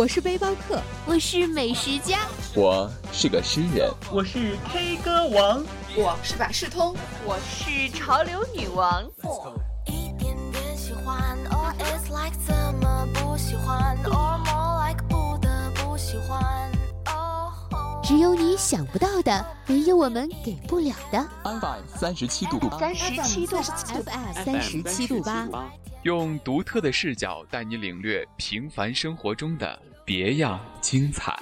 我是背包客，我是美食家，我是个诗人，我是 K 歌王，我是百事通，我是潮流女王。Let's go 只有你想不到的，没有我们给不了的。FM 三十七度。三十七度，FM 三十七度八，用独特的视角带你领略平凡生活中的别样精彩。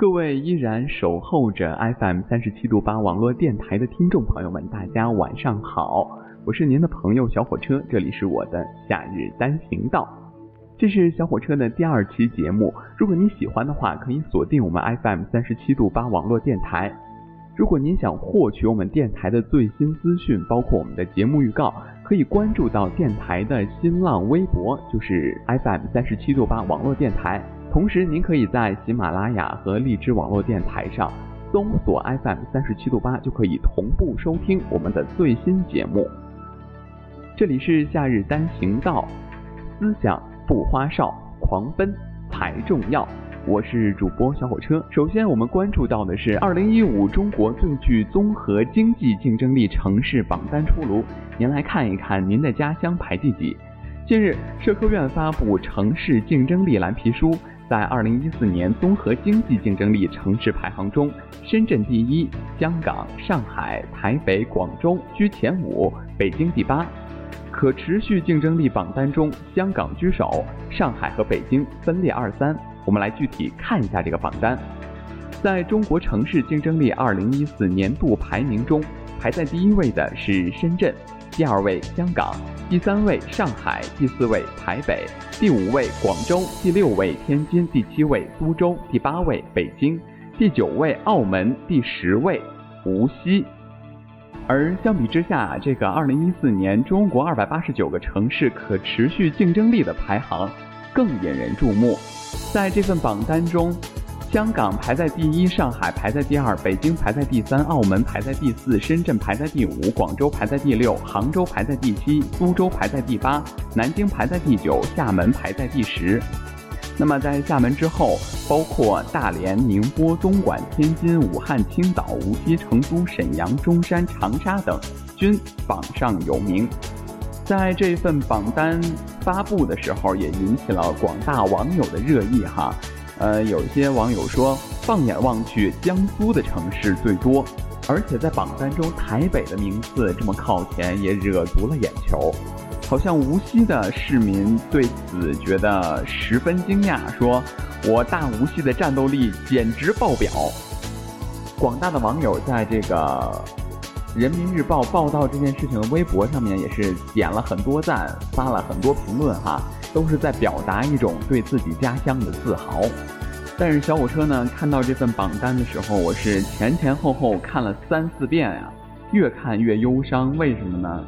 各位依然守候着 FM 三十七度八网络电台的听众朋友们，大家晚上好，我是您的朋友小火车，这里是我的夏日单行道，这是小火车的第二期节目。如果您喜欢的话，可以锁定我们 FM 三十七度八网络电台。如果您想获取我们电台的最新资讯，包括我们的节目预告，可以关注到电台的新浪微博，就是 FM 三十七度八网络电台。同时，您可以在喜马拉雅和荔枝网络电台上搜索 FM 三十七度八，就可以同步收听我们的最新节目。这里是夏日单行道，思想不花哨，狂奔才重要。我是主播小火车。首先，我们关注到的是二零一五中国最具综合经济竞争力城市榜单出炉。您来看一看，您的家乡排第几？近日，社科院发布城市竞争力蓝皮书。在二零一四年综合经济竞争力城市排行中，深圳第一，香港、上海、台北、广州居前五，北京第八。可持续竞争力榜单中，香港居首，上海和北京分列二三。我们来具体看一下这个榜单。在中国城市竞争力二零一四年度排名中，排在第一位的是深圳。第二位香港，第三位上海，第四位台北，第五位广州，第六位天津，第七位苏州，第八位北京，第九位澳门，第十位无锡。而相比之下，这个二零一四年中国二百八十九个城市可持续竞争力的排行更引人注目。在这份榜单中。香港排在第一，上海排在第二，北京排在第三，澳门排在第四，深圳排在第五，广州排在第六，杭州排在第七，苏州排在第八，南京排在第九，厦门排在第十。那么在厦门之后，包括大连、宁波、东莞、天津、武汉、青岛、无锡、成都、沈阳、中山、长沙等均榜上有名。在这份榜单发布的时候，也引起了广大网友的热议哈。呃，有些网友说，放眼望去，江苏的城市最多，而且在榜单中，台北的名次这么靠前，也惹足了眼球。好像无锡的市民对此觉得十分惊讶，说：“我大无锡的战斗力简直爆表。”广大的网友在这个《人民日报》报道这件事情的微博上面也是点了很多赞，发了很多评论哈。都是在表达一种对自己家乡的自豪，但是小火车呢，看到这份榜单的时候，我是前前后后看了三四遍呀，越看越忧伤。为什么呢？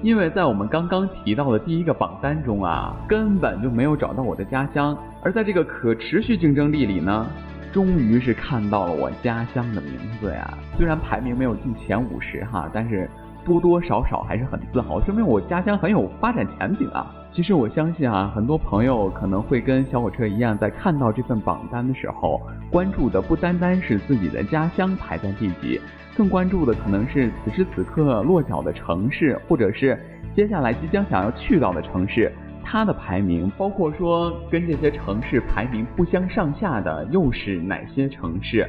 因为在我们刚刚提到的第一个榜单中啊，根本就没有找到我的家乡，而在这个可持续竞争力里呢，终于是看到了我家乡的名字呀！虽然排名没有进前五十哈，但是多多少少还是很自豪，说明我家乡很有发展前景啊！其实我相信啊，很多朋友可能会跟小火车一样，在看到这份榜单的时候，关注的不单单是自己的家乡排在第几，更关注的可能是此时此刻落脚的城市，或者是接下来即将想要去到的城市。它的排名，包括说跟这些城市排名不相上下的又是哪些城市，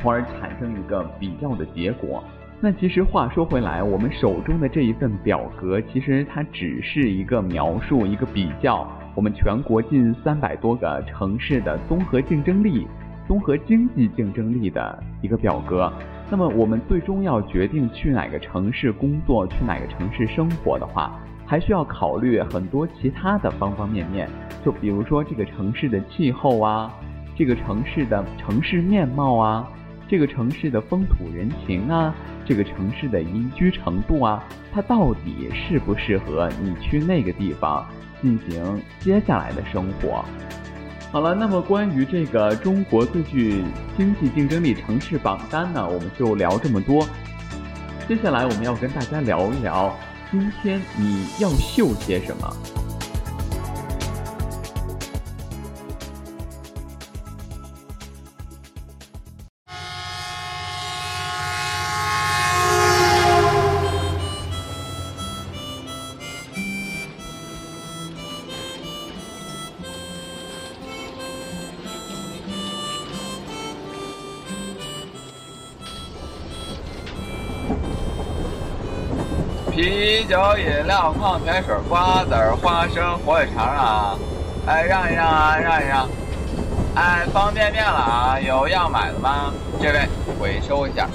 从而产生一个比较的结果。那其实话说回来，我们手中的这一份表格，其实它只是一个描述、一个比较我们全国近三百多个城市的综合竞争力、综合经济竞争力的一个表格。那么我们最终要决定去哪个城市工作、去哪个城市生活的话，还需要考虑很多其他的方方面面，就比如说这个城市的气候啊，这个城市的城市面貌啊，这个城市的风土人情啊，这个城市的宜居程度啊，它到底适不适合你去那个地方进行接下来的生活？好了，那么关于这个中国最具经济竞争力城市榜单呢，我们就聊这么多。接下来我们要跟大家聊一聊。今天你要秀些什么？啤酒、饮料、矿泉水、瓜子、花生、火腿肠啊！哎，让一让啊，让一让！哎，方便面了啊，有要买的吗？这位，回收一下。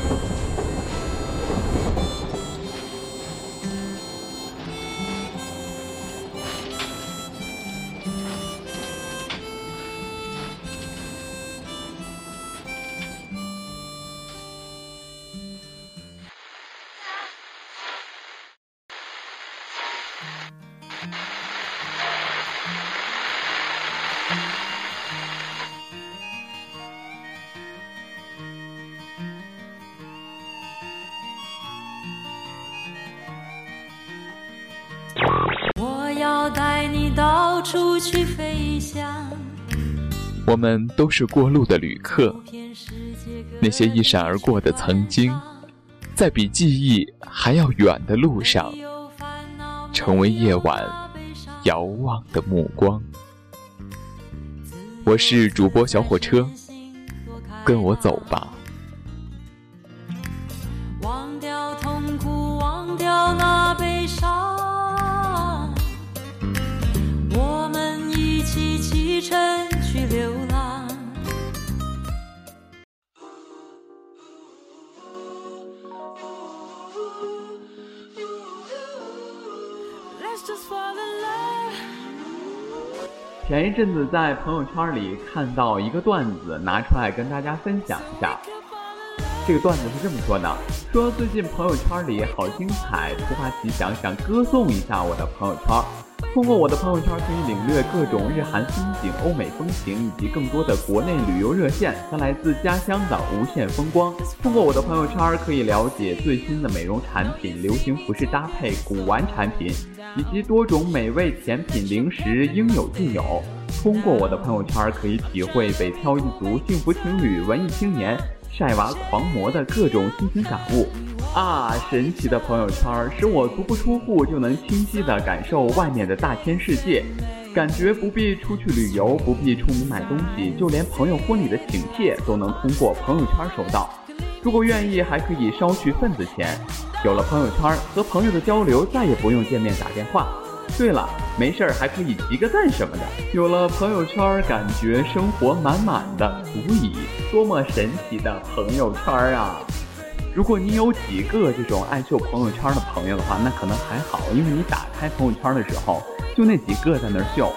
到处去飞翔。我们都是过路的旅客，那些一闪而过的曾经，在比记忆还要远的路上，成为夜晚遥望的目光。我是主播小火车，跟我走吧。前一阵子在朋友圈里看到一个段子，拿出来跟大家分享一下。这个段子是这么说的：说最近朋友圈里好精彩，突发奇想想歌颂一下我的朋友圈。通过我的朋友圈可以领略各种日韩风景、欧美风情以及更多的国内旅游热线和来自家乡的无限风光。通过我的朋友圈可以了解最新的美容产品、流行服饰搭配、古玩产品以及多种美味甜品、零食应有尽有。通过我的朋友圈可以体会北漂一族、幸福情侣、文艺青年。晒娃狂魔的各种心情感悟啊！神奇的朋友圈使我足不出户就能清晰地感受外面的大千世界，感觉不必出去旅游，不必出门买东西，就连朋友婚礼的请帖都能通过朋友圈收到。如果愿意，还可以捎去份子钱。有了朋友圈，和朋友的交流再也不用见面打电话。对了，没事儿还可以集个赞什么的。有了朋友圈，感觉生活满满的，足矣。多么神奇的朋友圈啊！如果你有几个这种爱秀朋友圈的朋友的话，那可能还好，因为你打开朋友圈的时候，就那几个在那儿秀。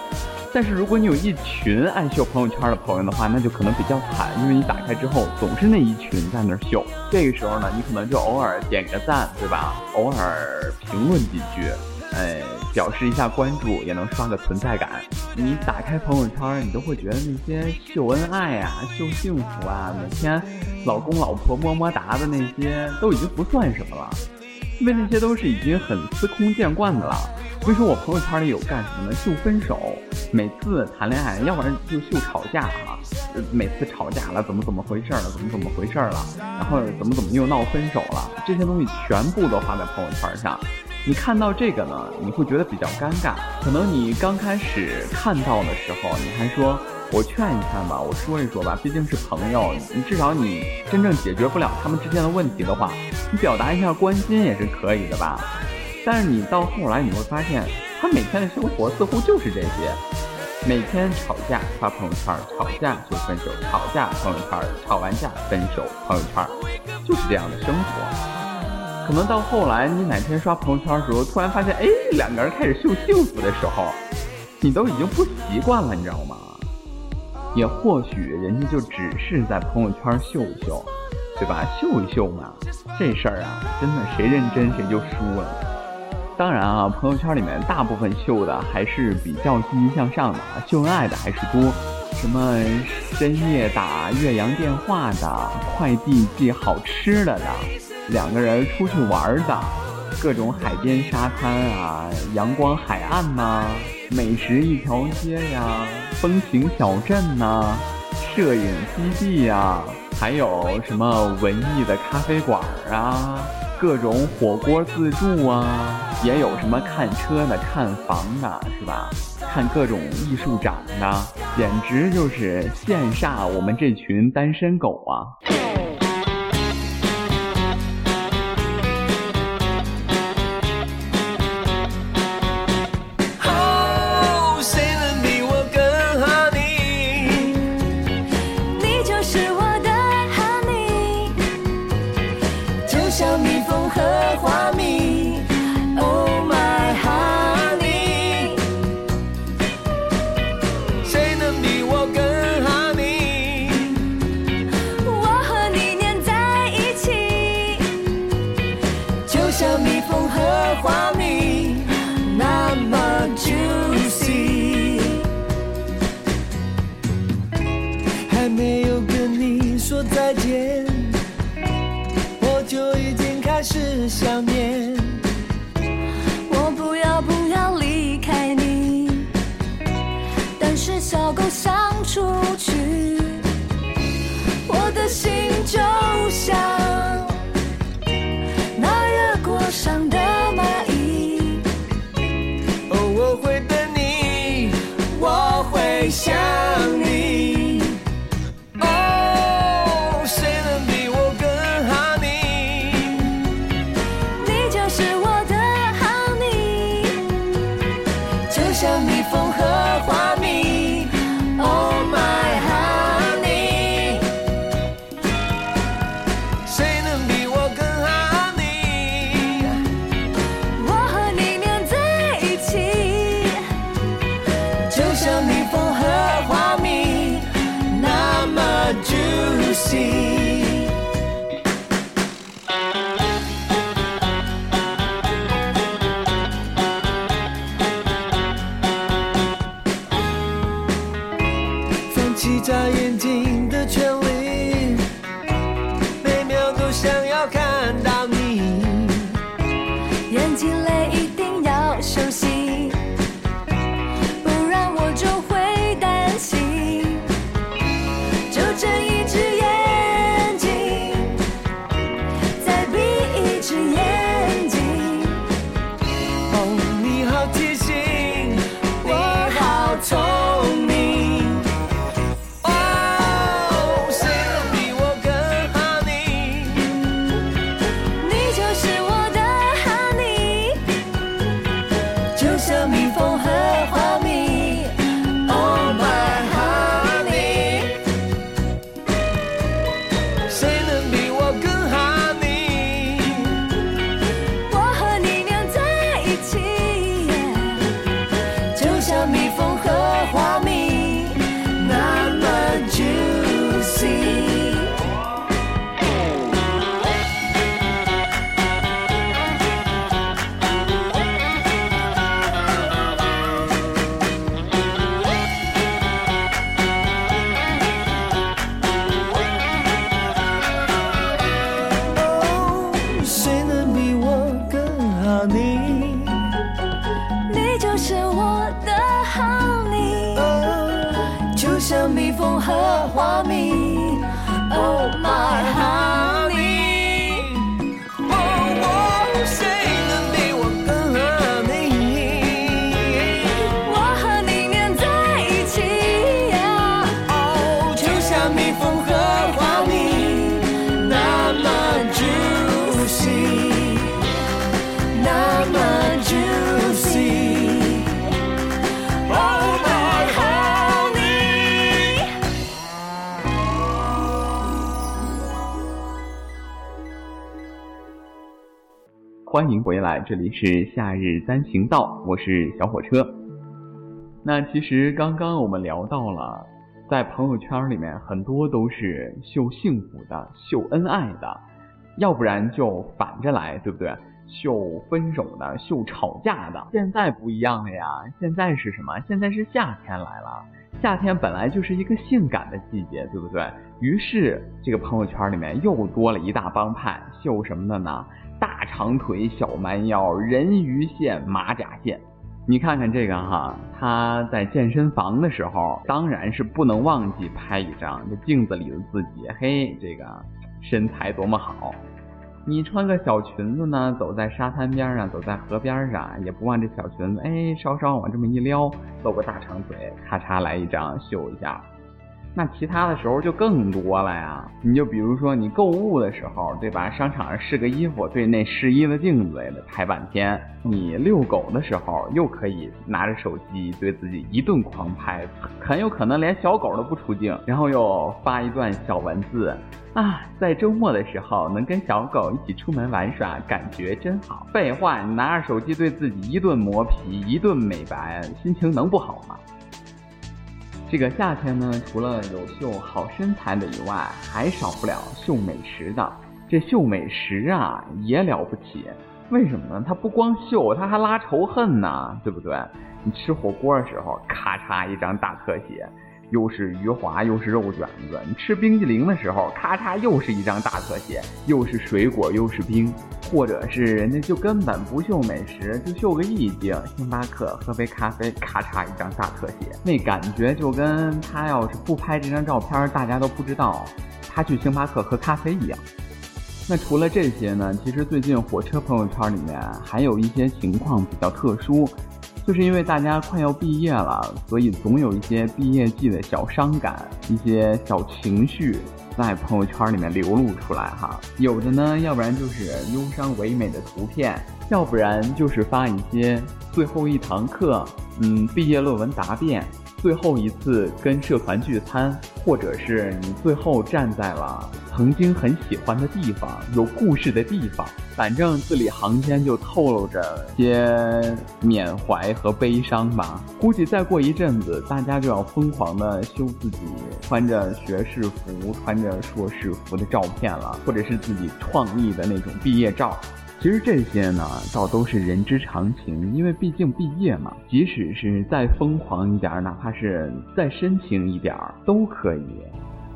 但是如果你有一群爱秀朋友圈的朋友的话，那就可能比较惨，因为你打开之后总是那一群在那儿秀。这个时候呢，你可能就偶尔点个赞，对吧？偶尔评论几句。呃，表示一下关注，也能刷个存在感。你打开朋友圈，你都会觉得那些秀恩爱啊、秀幸福啊，每天老公老婆么么哒的那些，都已经不算什么了，因为那些都是已经很司空见惯的了。所以说我朋友圈里有干什么呢？秀分手，每次谈恋爱，要不然就秀吵架啊，每次吵架了怎么怎么回事了，怎么怎么回事了，然后怎么怎么又闹分手了，这些东西全部都发在朋友圈上。你看到这个呢，你会觉得比较尴尬。可能你刚开始看到的时候，你还说我劝一劝吧，我说一说吧，毕竟是朋友，你至少你真正解决不了他们之间的问题的话，你表达一下关心也是可以的吧。但是你到后来你会发现，他每天的生活似乎就是这些，每天吵架发朋友圈，吵架就分手，吵架朋友圈，吵完架分手朋友圈，就是这样的生活。可能到后来你哪天刷朋友圈的时候，突然发现，哎，两个人开始秀幸福的时候，你都已经不习惯了，你知道吗？也或许人家就只是在朋友圈秀一秀，对吧？秀一秀嘛，这事儿啊，真的谁认真谁就输了。当然啊，朋友圈里面大部分秀的还是比较积极向上的，秀恩爱的还是多。什么深夜打岳阳电话的，快递寄好吃的的，两个人出去玩的，各种海边沙滩啊，阳光海岸呐，美食一条街呀，风情小镇呐，摄影基地呀，还有什么文艺的咖啡馆啊。各种火锅自助啊，也有什么看车的、看房的，是吧？看各种艺术展的，简直就是羡煞我们这群单身狗啊！一眨眼睛的确小蜜蜂欢迎回来，这里是夏日单行道，我是小火车。那其实刚刚我们聊到了，在朋友圈里面很多都是秀幸福的、秀恩爱的，要不然就反着来，对不对？秀分手的、秀吵架的。现在不一样了呀，现在是什么？现在是夏天来了。夏天本来就是一个性感的季节，对不对？于是这个朋友圈里面又多了一大帮派，秀什么的呢？大长腿、小蛮腰、人鱼线、马甲线。你看看这个哈，他在健身房的时候，当然是不能忘记拍一张这镜子里的自己，嘿，这个身材多么好。你穿个小裙子呢，走在沙滩边上，走在河边上，也不忘这小裙子，哎，稍稍往这么一撩，露个大长腿，咔嚓来一张秀一下。那其他的时候就更多了呀，你就比如说你购物的时候，对吧？商场上试个衣服，对那试衣的镜子也得拍半天。你遛狗的时候，又可以拿着手机对自己一顿狂拍，很有可能连小狗都不出镜，然后又发一段小文字啊，在周末的时候能跟小狗一起出门玩耍，感觉真好。废话，你拿着手机对自己一顿磨皮，一顿美白，心情能不好吗？这个夏天呢，除了有秀好身材的以外，还少不了秀美食的。这秀美食啊，也了不起。为什么呢？它不光秀，它还拉仇恨呢，对不对？你吃火锅的时候，咔嚓一张大特写，又是鱼滑又是肉卷子；你吃冰激凌的时候，咔嚓又是一张大特写，又是水果又是冰。或者是人家就根本不秀美食，就秀个意境。星巴克喝杯咖啡，咔嚓一张大特写，那感觉就跟他要是不拍这张照片，大家都不知道他去星巴克喝咖啡一样。那除了这些呢？其实最近火车朋友圈里面还有一些情况比较特殊，就是因为大家快要毕业了，所以总有一些毕业季的小伤感，一些小情绪。在朋友圈里面流露出来哈，有的呢，要不然就是忧伤唯美的图片，要不然就是发一些最后一堂课，嗯，毕业论文答辩，最后一次跟社团聚餐，或者是你最后站在了曾经很喜欢的地方，有故事的地方，反正字里行间就透露着些缅怀和悲伤吧。估计再过一阵子，大家就要疯狂的修自己穿着学士服、穿着硕士服的照片了，或者是自己创意的那种毕业照。其实这些呢，倒都是人之常情，因为毕竟毕业嘛，即使是再疯狂一点，哪怕是再深情一点，都可以。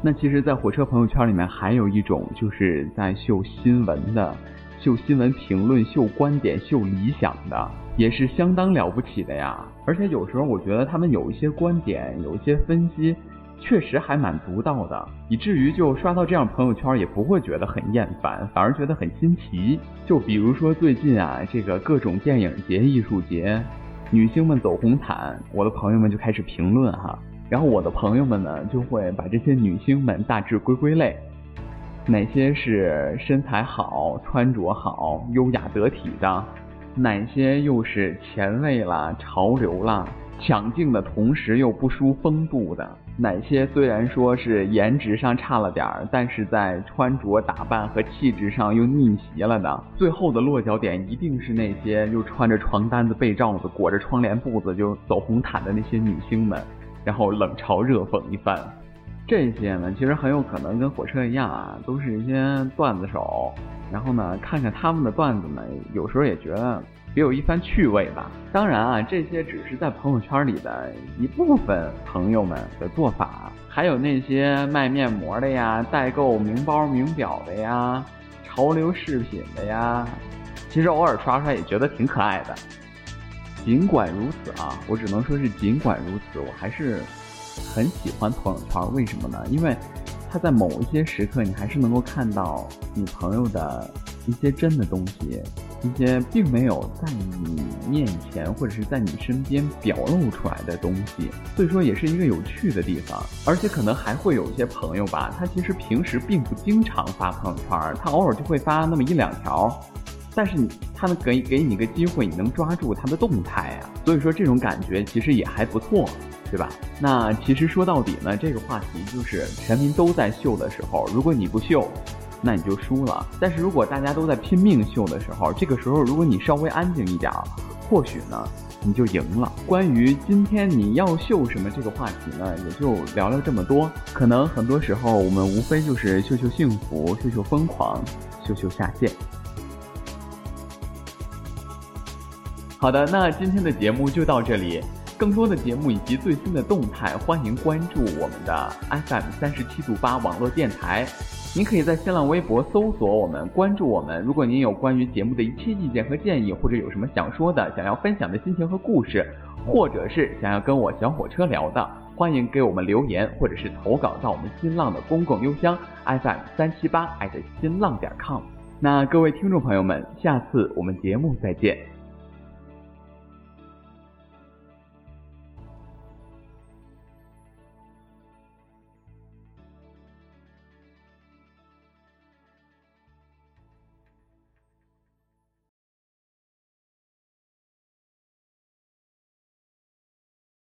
那其实，在火车朋友圈里面，还有一种就是在秀新闻的、秀新闻评论、秀观点、秀理想的，也是相当了不起的呀。而且有时候我觉得他们有一些观点、有一些分析，确实还蛮独到的，以至于就刷到这样朋友圈也不会觉得很厌烦，反而觉得很新奇。就比如说最近啊，这个各种电影节、艺术节，女星们走红毯，我的朋友们就开始评论哈。然后我的朋友们呢，就会把这些女星们大致归归类，哪些是身材好、穿着好、优雅得体的，哪些又是前卫啦、潮流啦、抢镜的同时又不输风度的，哪些虽然说是颜值上差了点儿，但是在穿着打扮和气质上又逆袭了的，最后的落脚点一定是那些又穿着床单子、被罩子、裹着窗帘布子就走红毯的那些女星们。然后冷嘲热讽一番，这些呢，其实很有可能跟火车一样啊，都是一些段子手。然后呢，看看他们的段子呢，有时候也觉得别有一番趣味吧。当然啊，这些只是在朋友圈里的一部分朋友们的做法，还有那些卖面膜的呀、代购名包名表的呀、潮流饰品的呀，其实偶尔刷刷也觉得挺可爱的。尽管如此啊，我只能说是尽管如此，我还是很喜欢朋友圈，为什么呢？因为他在某一些时刻，你还是能够看到你朋友的一些真的东西。一些并没有在你面前或者是在你身边表露出来的东西，所以说也是一个有趣的地方。而且可能还会有一些朋友吧，他其实平时并不经常发朋友圈，他偶尔就会发那么一两条，但是你他能给给你个机会，你能抓住他的动态啊。所以说这种感觉其实也还不错，对吧？那其实说到底呢，这个话题就是全民都在秀的时候，如果你不秀。那你就输了。但是如果大家都在拼命秀的时候，这个时候如果你稍微安静一点，或许呢你就赢了。关于今天你要秀什么这个话题呢，也就聊聊这么多。可能很多时候我们无非就是秀秀幸福，秀秀疯狂，秀秀下线。好的，那今天的节目就到这里。更多的节目以及最新的动态，欢迎关注我们的 FM 三十七度八网络电台。您可以在新浪微博搜索我们，关注我们。如果您有关于节目的一切意见和建议，或者有什么想说的、想要分享的心情和故事，或者是想要跟我小火车聊的，欢迎给我们留言，或者是投稿到我们新浪的公共邮箱 fm 三七八新浪点 com。那各位听众朋友们，下次我们节目再见。